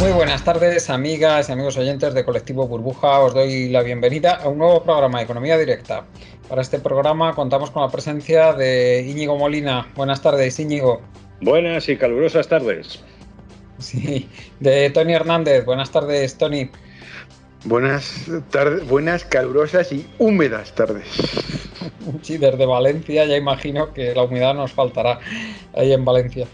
Muy buenas tardes, amigas y amigos oyentes de Colectivo Burbuja. Os doy la bienvenida a un nuevo programa de Economía Directa. Para este programa contamos con la presencia de Íñigo Molina. Buenas tardes, Íñigo. Buenas y calurosas tardes. Sí, de Tony Hernández. Buenas tardes, Tony. Buenas tardes, buenas, calurosas y húmedas tardes. Sí, desde Valencia ya imagino que la humedad nos faltará ahí en Valencia.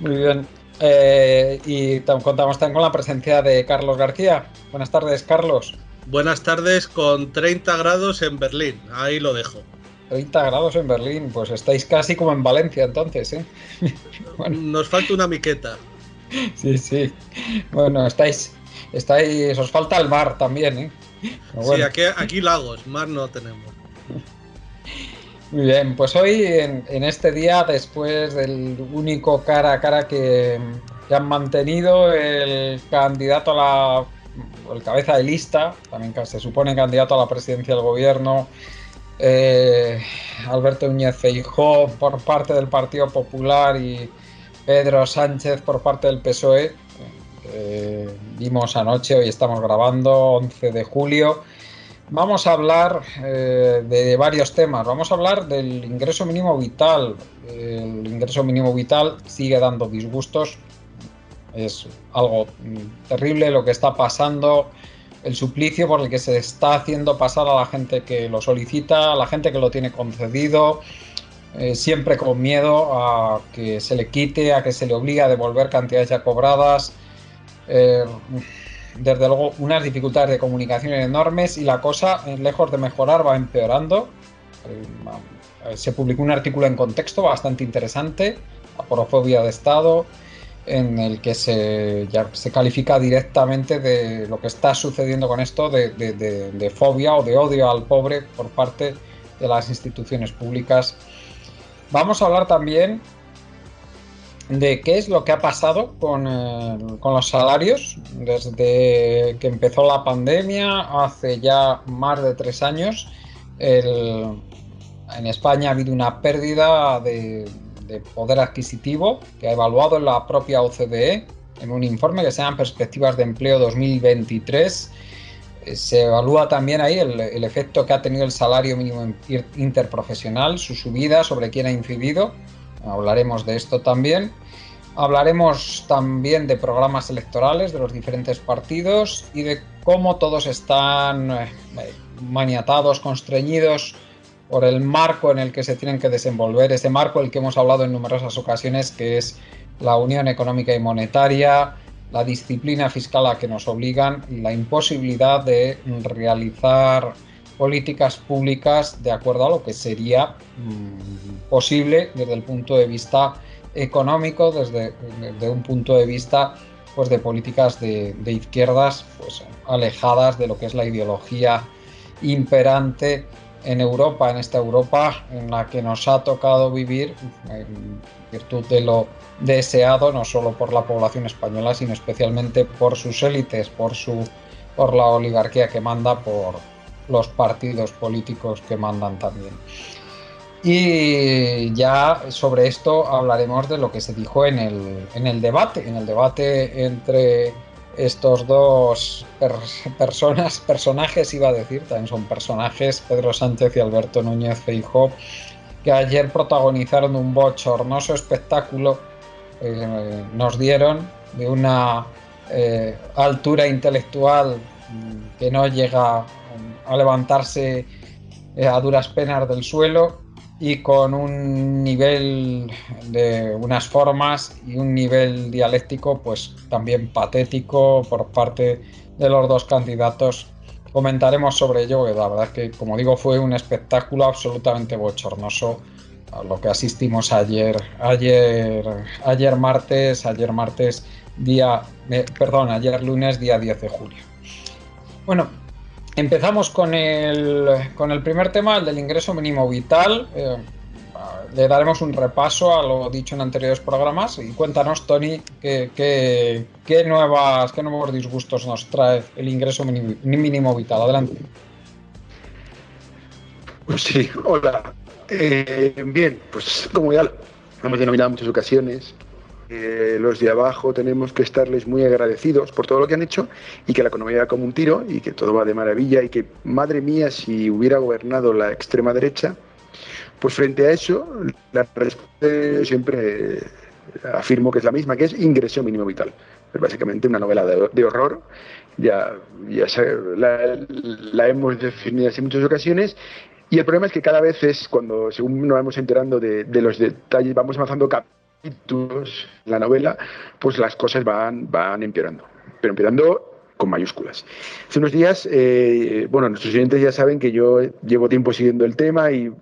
Muy bien. Eh, y contamos también con la presencia de Carlos García. Buenas tardes, Carlos. Buenas tardes con 30 grados en Berlín. Ahí lo dejo. 30 grados en Berlín, pues estáis casi como en Valencia entonces, ¿eh? bueno. Nos falta una miqueta. Sí, sí. Bueno, estáis, estáis, os falta el mar también, ¿eh? Bueno. Sí, aquí, aquí lagos, mar no tenemos. Muy bien, pues hoy en, en, este día, después del único cara a cara que, han mantenido el candidato a la el cabeza de lista, también se supone candidato a la presidencia del gobierno, eh, Alberto Núñez Feijó por parte del Partido Popular y Pedro Sánchez por parte del PSOE. Eh, vimos anoche, hoy estamos grabando, 11 de julio. Vamos a hablar eh, de varios temas. Vamos a hablar del ingreso mínimo vital. El ingreso mínimo vital sigue dando disgustos. Es algo terrible lo que está pasando. El suplicio por el que se está haciendo pasar a la gente que lo solicita, a la gente que lo tiene concedido, eh, siempre con miedo a que se le quite, a que se le obligue a devolver cantidades ya cobradas. Eh, desde luego unas dificultades de comunicación enormes y la cosa, lejos de mejorar, va empeorando. Se publicó un artículo en contexto bastante interesante, Aporofobia de Estado, en el que se, ya se califica directamente de lo que está sucediendo con esto, de, de, de fobia o de odio al pobre por parte de las instituciones públicas. Vamos a hablar también de qué es lo que ha pasado con, eh, con, los salarios desde que empezó la pandemia, hace ya más de tres años. En España ha habido una pérdida de, de, poder adquisitivo que ha evaluado la propia OCDE en un informe que se llama Perspectivas de Empleo 2023. Se evalúa también ahí el efecto que ha tenido el salario mínimo interprofesional, su subida, sobre quién ha incidido hablaremos de esto también. Hablaremos también de programas electorales de los diferentes partidos y de cómo todos están eh, maniatados, constreñidos por el marco en el que se tienen que desenvolver, ese marco del que hemos hablado en numerosas ocasiones, que es la Unión Económica y Monetaria, la disciplina fiscal a que nos obligan y la imposibilidad de realizar políticas públicas de acuerdo a lo que sería mmm, posible desde el punto de vista económico, desde, un punto de vista pues, de políticas de, de, izquierdas pues, alejadas de lo que es la ideología imperante en Europa, en esta Europa en la que nos ha tocado vivir en virtud de lo deseado no solo por la población española, sino especialmente por sus élites, por, su, por la oligarquía que manda, por, los partidos políticos que mandan también. Y ya sobre esto hablaremos de lo que se dijo en el, en el debate, en el debate entre estos dos personas, personajes iba a decir, también son personajes, Pedro Sánchez y Alberto Núñez Feijóo, que ayer protagonizaron un bochornoso espectáculo, eh, nos dieron de una eh, altura intelectual mm, que no llega a levantarse eh, a duras penas del suelo y con un nivel de unas formas y un nivel dialéctico pues también patético por parte de los dos candidatos. Comentaremos sobre ello, que la verdad es que como digo fue un espectáculo absolutamente bochornoso a lo que asistimos ayer, ayer, ayer martes, ayer martes día, eh, perdón, ayer lunes día 10 de julio. Bueno, Empezamos con el, con el primer tema, el del ingreso mínimo vital. Eh, le daremos un repaso a lo dicho en anteriores programas y cuéntanos, Tony, qué, qué, nuevas, qué nuevos disgustos nos trae el ingreso mínimo, vital. Adelante. Pues sí, hola. Eh, bien, pues como ya lo hemos denominado en muchas ocasiones, los de abajo tenemos que estarles muy agradecidos por todo lo que han hecho y que la economía va como un tiro y que todo va de maravilla y que, madre mía, si hubiera gobernado la extrema derecha, pues frente a eso, la respuesta siempre afirmo que es la misma, que es ingreso mínimo vital. Es básicamente una novela de, horror, ya, ya la, hemos definido en muchas ocasiones y el problema es que cada vez es cuando, según nos vamos enterando de, los detalles, vamos avanzando la novela, pues las cosas van, van empeorando, pero empeorando con mayúsculas. Hace unos días, eh, bueno, nuestros oyentes ya saben que yo llevo tiempo siguiendo el tema y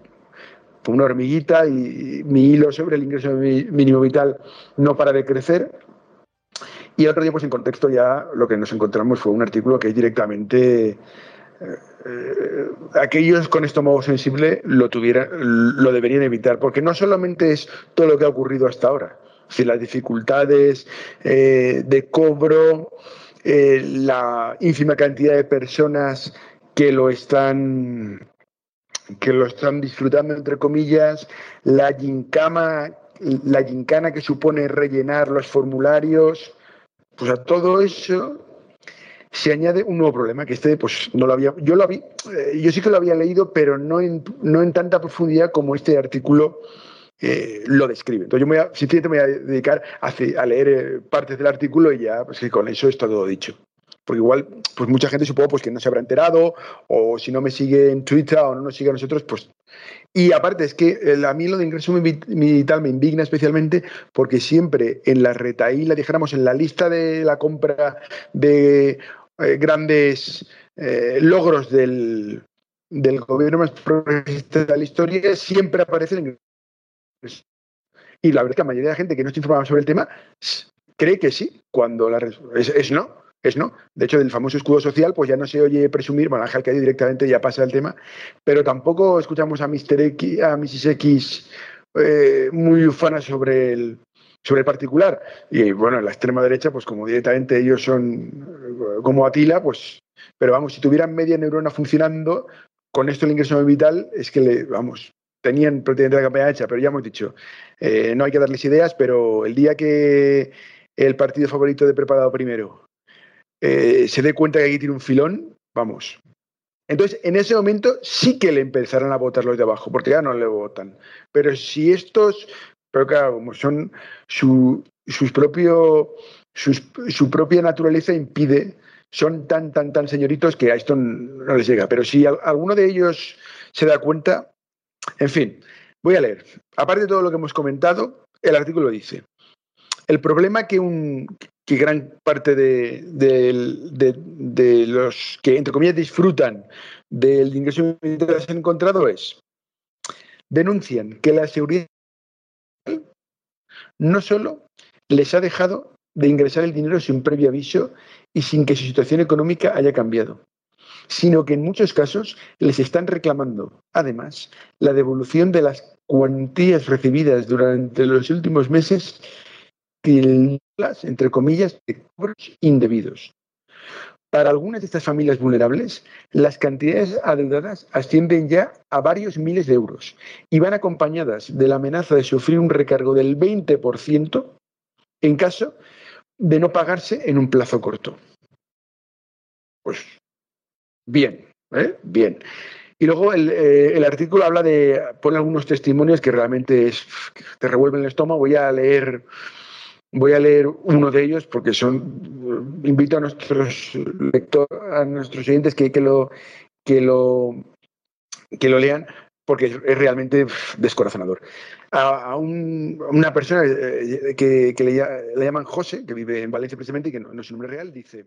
fue una hormiguita y mi hilo sobre el ingreso mínimo vital no para de crecer. Y el otro día, pues en contexto ya lo que nos encontramos fue un artículo que es directamente eh, aquellos con estómago sensible lo, tuvieran, lo deberían evitar, porque no solamente es todo lo que ha ocurrido hasta ahora, si las dificultades eh, de cobro, eh, la ínfima cantidad de personas que lo están que lo están disfrutando entre comillas, la gincama, la gincana que supone rellenar los formularios, pues a todo eso se añade un nuevo problema, que este pues no lo había, yo lo había, eh, yo sí que lo había leído, pero no en, no en tanta profundidad como este artículo eh, lo describe. Entonces yo me voy a, me voy a dedicar a, leer eh, partes del artículo y ya, pues que con eso está todo dicho. Porque igual, pues mucha gente supongo pues que no se habrá enterado, o si no me sigue en Twitter o no nos sigue a nosotros, pues y aparte es que a mí lo de ingreso vital me indigna especialmente porque siempre en la retaíla, dijéramos, en la lista de la compra de eh, grandes eh, logros del, gobierno más progresista de la historia siempre aparecen y la verdad es que la mayoría de la gente que no está informada sobre el tema cree que sí, cuando la es, es no, es no. De hecho, del famoso escudo social, pues ya no se oye presumir, bueno, Ángel que directamente ya pasa el tema, pero tampoco escuchamos a Mr. X, a Mrs. X eh, muy ufana sobre el, sobre el particular. Y bueno, en la extrema derecha, pues como directamente ellos son eh, como Atila, pues, pero vamos, si tuvieran media neurona funcionando, con esto el ingreso vital es que le, vamos, tenían prácticamente la campaña hecha, pero ya hemos dicho, eh, no hay que darles ideas, pero el día que el partido favorito de preparado primero eh, se dé cuenta que aquí tiene un filón, vamos. Entonces, en ese momento sí que le empezarán a votar los de abajo, porque ya no le votan. Pero si estos pero claro, como son su, sus propio, su propia naturaleza impide, son tan, tan, tan señoritos que a esto no les llega. Pero si alguno de ellos se da cuenta, en fin, voy a leer. Aparte de todo lo que hemos comentado, el artículo dice, el problema que, un, que gran parte de, de, los que, entre comillas, disfrutan del ingreso han encontrado es, denuncian que la seguridad no solo les ha dejado de ingresar el dinero sin previo aviso y sin que su situación económica haya cambiado, sino que en muchos casos les están reclamando, además, la devolución de las cuantías recibidas durante los últimos meses, entre comillas, de cobros indebidos. Para algunas de estas familias vulnerables, las cantidades adeudadas ascienden ya a varios miles de euros y van acompañadas de la amenaza de sufrir un recargo del 20% en caso de no pagarse en un plazo corto. Pues bien, ¿eh? bien. Y luego el, eh, el, artículo habla de, pone algunos testimonios que realmente es, te revuelven el estómago. Voy a leer, voy a leer uno de ellos porque son, invito a nuestros lectores, a nuestros oyentes que, que, lo, que, lo, que lo lean porque es realmente descorazonador. A, a, un, a una persona eh, que, que le, le, llaman José, que vive en Valencia precisamente y que no, no es su nombre real, dice...